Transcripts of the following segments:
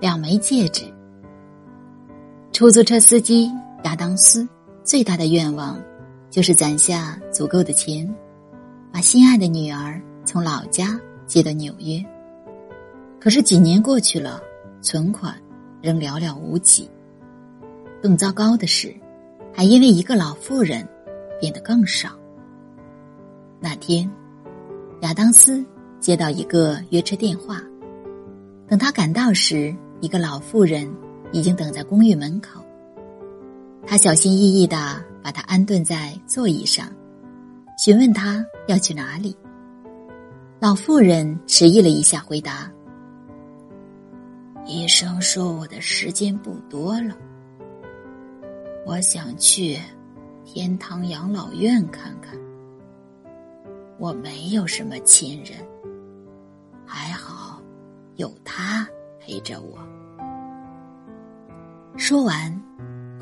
两枚戒指。出租车司机亚当斯最大的愿望，就是攒下足够的钱，把心爱的女儿从老家接到纽约。可是几年过去了，存款仍寥寥无几。更糟糕的是，还因为一个老妇人变得更少。那天，亚当斯接到一个约车电话。等他赶到时，一个老妇人已经等在公寓门口。他小心翼翼的把他安顿在座椅上，询问他要去哪里。老妇人迟疑了一下，回答：“医生说我的时间不多了，我想去天堂养老院看看。我没有什么亲人，还好有他陪着我。”说完，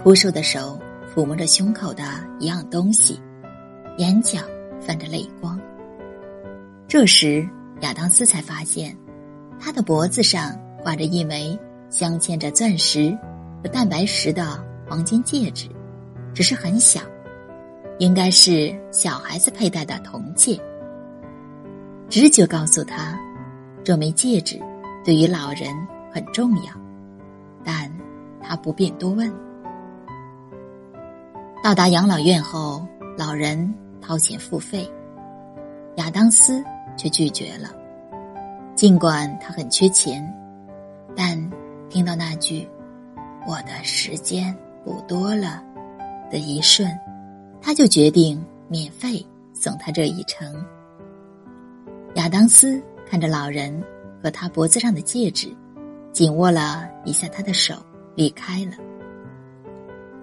枯瘦的手抚摸着胸口的一样东西，眼角泛着泪光。这时，亚当斯才发现，他的脖子上。挂着一枚镶嵌着钻石和蛋白石的黄金戒指，只是很小，应该是小孩子佩戴的铜戒。直觉告诉他，这枚戒指对于老人很重要，但他不便多问。到达养老院后，老人掏钱付费，亚当斯却拒绝了，尽管他很缺钱。但听到那句“我的时间不多了”的一瞬，他就决定免费送他这一程。亚当斯看着老人和他脖子上的戒指，紧握了一下他的手，离开了。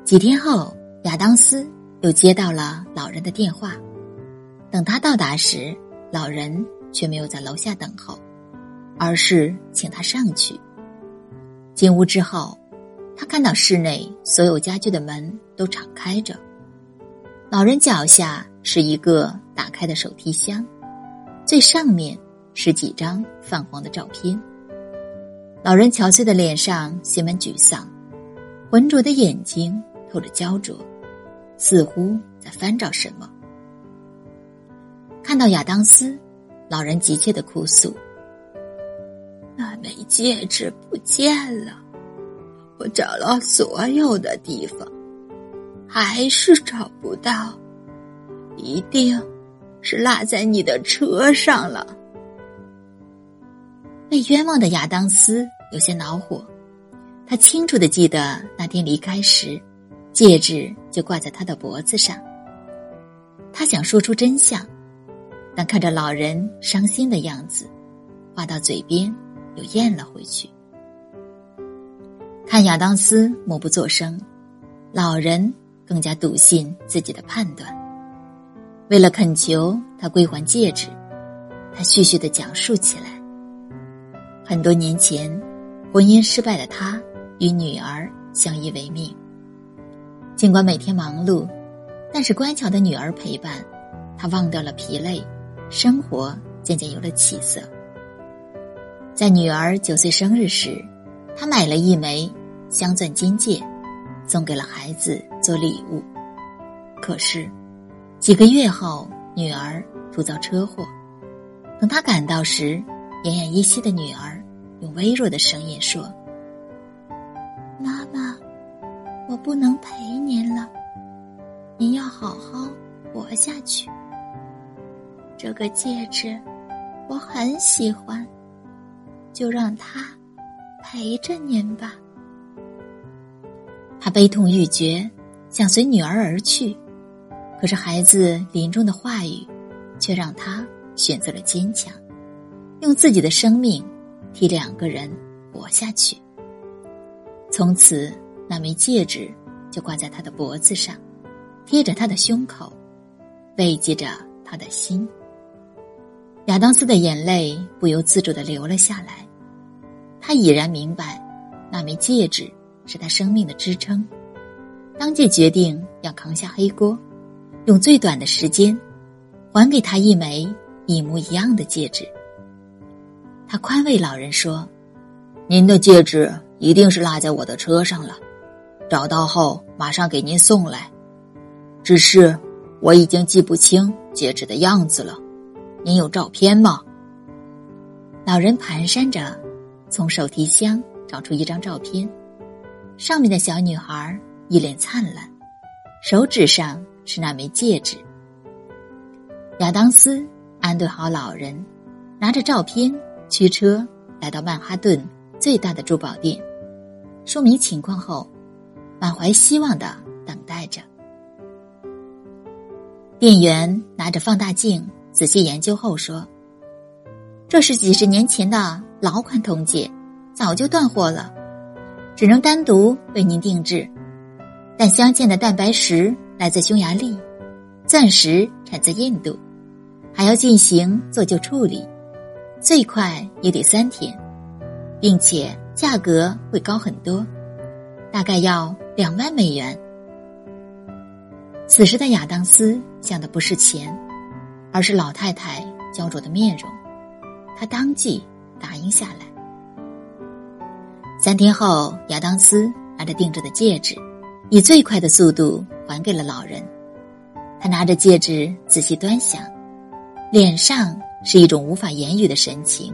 几天后，亚当斯又接到了老人的电话。等他到达时，老人却没有在楼下等候，而是请他上去。进屋之后，他看到室内所有家具的门都敞开着。老人脚下是一个打开的手提箱，最上面是几张泛黄的照片。老人憔悴的脸上写满沮丧，浑浊的眼睛透着焦灼，似乎在翻找什么。看到亚当斯，老人急切的哭诉。那枚戒指不见了，我找了所有的地方，还是找不到，一定是落在你的车上了。被冤枉的亚当斯有些恼火，他清楚的记得那天离开时，戒指就挂在他的脖子上。他想说出真相，但看着老人伤心的样子，话到嘴边。又咽了回去。看亚当斯默不作声，老人更加笃信自己的判断。为了恳求他归还戒指，他絮絮的讲述起来。很多年前，婚姻失败的他与女儿相依为命。尽管每天忙碌，但是乖巧的女儿陪伴，他忘掉了疲累，生活渐渐有了起色。在女儿九岁生日时，他买了一枚镶钻金戒，送给了孩子做礼物。可是，几个月后，女儿突遭车祸。等他赶到时，奄奄一息的女儿用微弱的声音说：“妈妈，我不能陪您了，您要好好活下去。这个戒指，我很喜欢。”就让它陪着您吧。他悲痛欲绝，想随女儿而去，可是孩子临终的话语，却让他选择了坚强，用自己的生命替两个人活下去。从此，那枚戒指就挂在他的脖子上，贴着他的胸口，慰藉着他的心。亚当斯的眼泪不由自主的流了下来，他已然明白，那枚戒指是他生命的支撑，当即决定要扛下黑锅，用最短的时间，还给他一枚一模一样的戒指。他宽慰老人说：“您的戒指一定是落在我的车上了，找到后马上给您送来。只是我已经记不清戒指的样子了，您有照片吗？老人蹒跚着从手提箱找出一张照片，上面的小女孩一脸灿烂，手指上是那枚戒指。亚当斯安顿好老人，拿着照片驱车来到曼哈顿最大的珠宝店，说明情况后，满怀希望的等待着。店员拿着放大镜仔细研究后说：“这是几十年前的老款铜戒，早就断货了，只能单独为您定制。但镶嵌的蛋白石来自匈牙利，钻石产自印度。”还要进行做旧处理，最快也得三天，并且价格会高很多，大概要两万美元。此时的亚当斯想的不是钱，而是老太太焦灼的面容，他当即答应下来。三天后，亚当斯拿着定制的戒指，以最快的速度还给了老人。他拿着戒指仔细端详。脸上是一种无法言语的神情，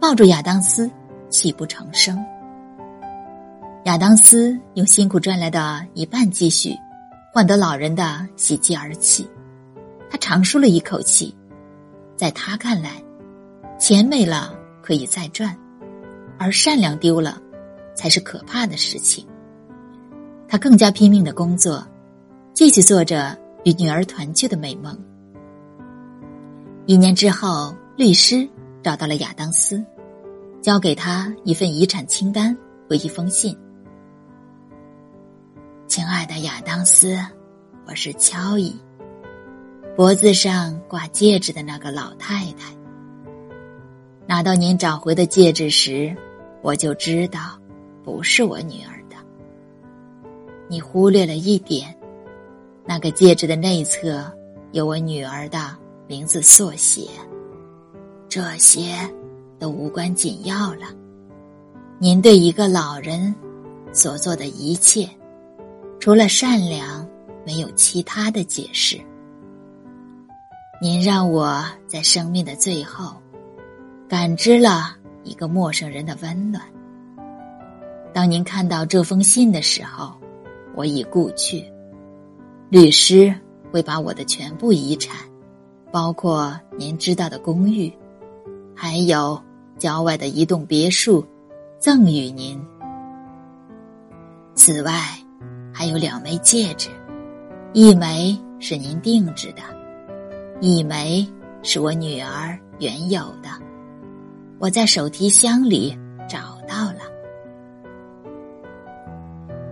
抱住亚当斯，泣不成声。亚当斯用辛苦赚来的一半积蓄，换得老人的喜极而泣。他长舒了一口气，在他看来，钱没了可以再赚，而善良丢了，才是可怕的事情。他更加拼命的工作，继续做着与女儿团聚的美梦。一年之后，律师找到了亚当斯，交给他一份遗产清单和一封信。亲爱的亚当斯，我是乔伊，脖子上挂戒指的那个老太太。拿到您找回的戒指时，我就知道不是我女儿的。你忽略了一点，那个戒指的内侧有我女儿的。名字缩写，这些都无关紧要了。您对一个老人所做的一切，除了善良，没有其他的解释。您让我在生命的最后，感知了一个陌生人的温暖。当您看到这封信的时候，我已故去。律师会把我的全部遗产。包括您知道的公寓，还有郊外的一栋别墅，赠与您。此外，还有两枚戒指，一枚是您定制的，一枚是我女儿原有的。我在手提箱里找到了。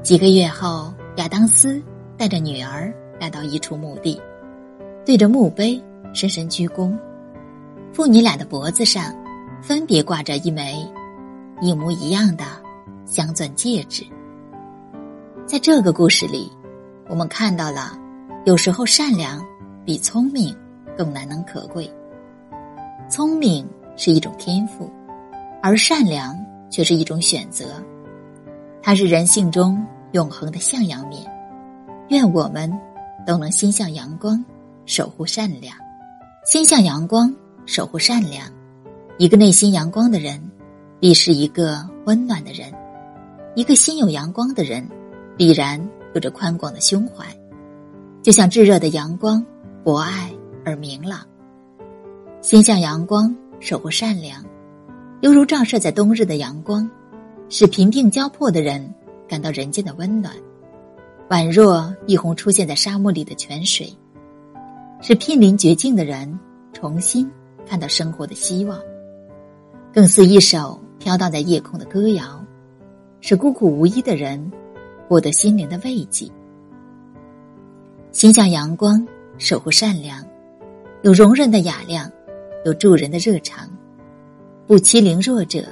几个月后，亚当斯带着女儿来到一处墓地，对着墓碑。深深鞠躬，父女俩的脖子上分别挂着一枚一模一样的镶钻戒指。在这个故事里，我们看到了，有时候善良比聪明更难能可贵。聪明是一种天赋，而善良却是一种选择，它是人性中永恒的向阳面。愿我们都能心向阳光，守护善良。心向阳光，守护善良。一个内心阳光的人，必是一个温暖的人。一个心有阳光的人，必然有着宽广的胸怀，就像炙热的阳光，博爱而明朗。心向阳光，守护善良，犹如照射在冬日的阳光，使贫病交迫的人感到人间的温暖，宛若一泓出现在沙漠里的泉水。是濒临绝境的人重新看到生活的希望，更似一首飘荡在夜空的歌谣，是孤苦无依的人获得心灵的慰藉。心向阳光，守护善良，有容忍的雅量，有助人的热肠，不欺凌弱者，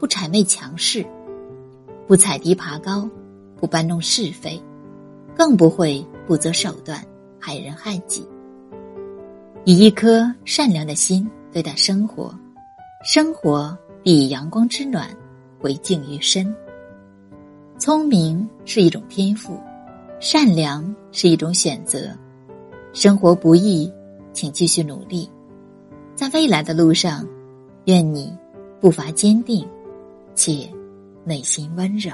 不谄媚强势，不踩低爬高，不搬弄是非，更不会不择手段害人害己。以一颗善良的心对待生活，生活必阳光之暖为回敬于身。聪明是一种天赋，善良是一种选择。生活不易，请继续努力，在未来的路上，愿你步伐坚定，且内心温柔。